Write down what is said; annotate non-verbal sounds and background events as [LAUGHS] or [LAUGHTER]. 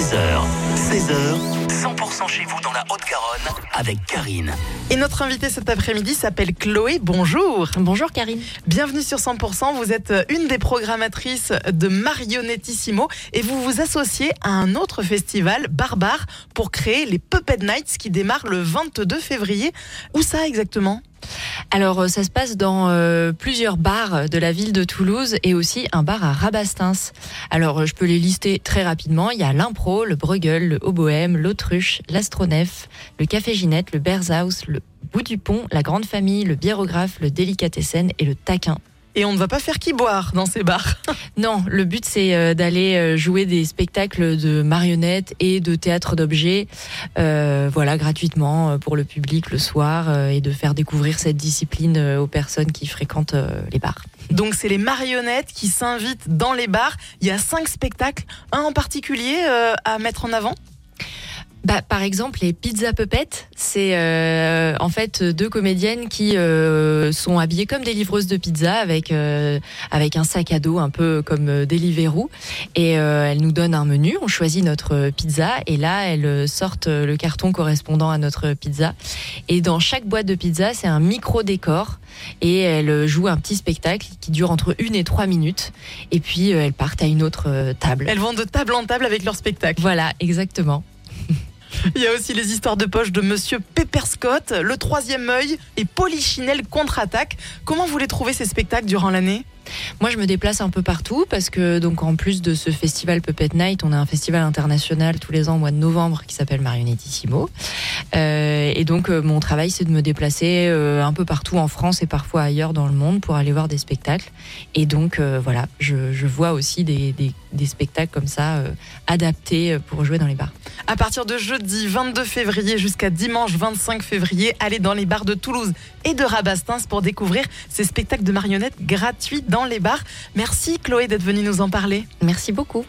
16h, 16h, 100% chez vous dans la Haute-Garonne avec Karine. Et notre invitée cet après-midi s'appelle Chloé. Bonjour. Bonjour Karine. Bienvenue sur 100%. Vous êtes une des programmatrices de Marionettissimo et vous vous associez à un autre festival, Barbare, pour créer les Puppet Nights qui démarrent le 22 février. Où ça exactement? Alors, euh, ça se passe dans euh, plusieurs bars de la ville de Toulouse et aussi un bar à Rabastins. Alors, euh, je peux les lister très rapidement. Il y a l'Impro, le Bruegel, le Oboème, l'Autruche, l'Astronef, le Café Ginette, le Berzhaus, le Bout du Pont, la Grande Famille, le Biérographe, le Délicatessen et le Taquin. Et on ne va pas faire qui boire dans ces bars. [LAUGHS] Non, le but c'est euh, d'aller euh, jouer des spectacles de marionnettes et de théâtre d'objets, euh, voilà, gratuitement pour le public le soir et de faire découvrir cette discipline aux personnes qui fréquentent les bars. Donc c'est les marionnettes qui s'invitent dans les bars. Il y a cinq spectacles, un en particulier euh, à mettre en avant? Bah, par exemple, les Pizza Puppets, c'est euh, en fait deux comédiennes qui euh, sont habillées comme des livreuses de pizza avec euh, avec un sac à dos un peu comme euh, Deliveroo et euh, elles nous donnent un menu. On choisit notre pizza et là elles sortent le carton correspondant à notre pizza. Et dans chaque boîte de pizza, c'est un micro décor et elles jouent un petit spectacle qui dure entre une et trois minutes. Et puis euh, elles partent à une autre euh, table. Elles vont de table en table avec leur spectacle. Voilà, exactement. [LAUGHS] Il y a aussi les histoires de poche de Monsieur Pepper Scott, Le Troisième œil et Polichinelle contre-attaque. Comment vous les trouvez ces spectacles durant l'année? Moi, je me déplace un peu partout parce que, donc, en plus de ce festival Puppet Night, on a un festival international tous les ans au mois de novembre qui s'appelle Marionettissimo. Euh, et donc, euh, mon travail, c'est de me déplacer euh, un peu partout en France et parfois ailleurs dans le monde pour aller voir des spectacles. Et donc, euh, voilà, je, je vois aussi des, des, des spectacles comme ça euh, adaptés pour jouer dans les bars. À partir de jeudi 22 février jusqu'à dimanche 25 février, allez dans les bars de Toulouse et de Rabastins pour découvrir ces spectacles de marionnettes gratuits les bars. Merci Chloé d'être venue nous en parler. Merci beaucoup.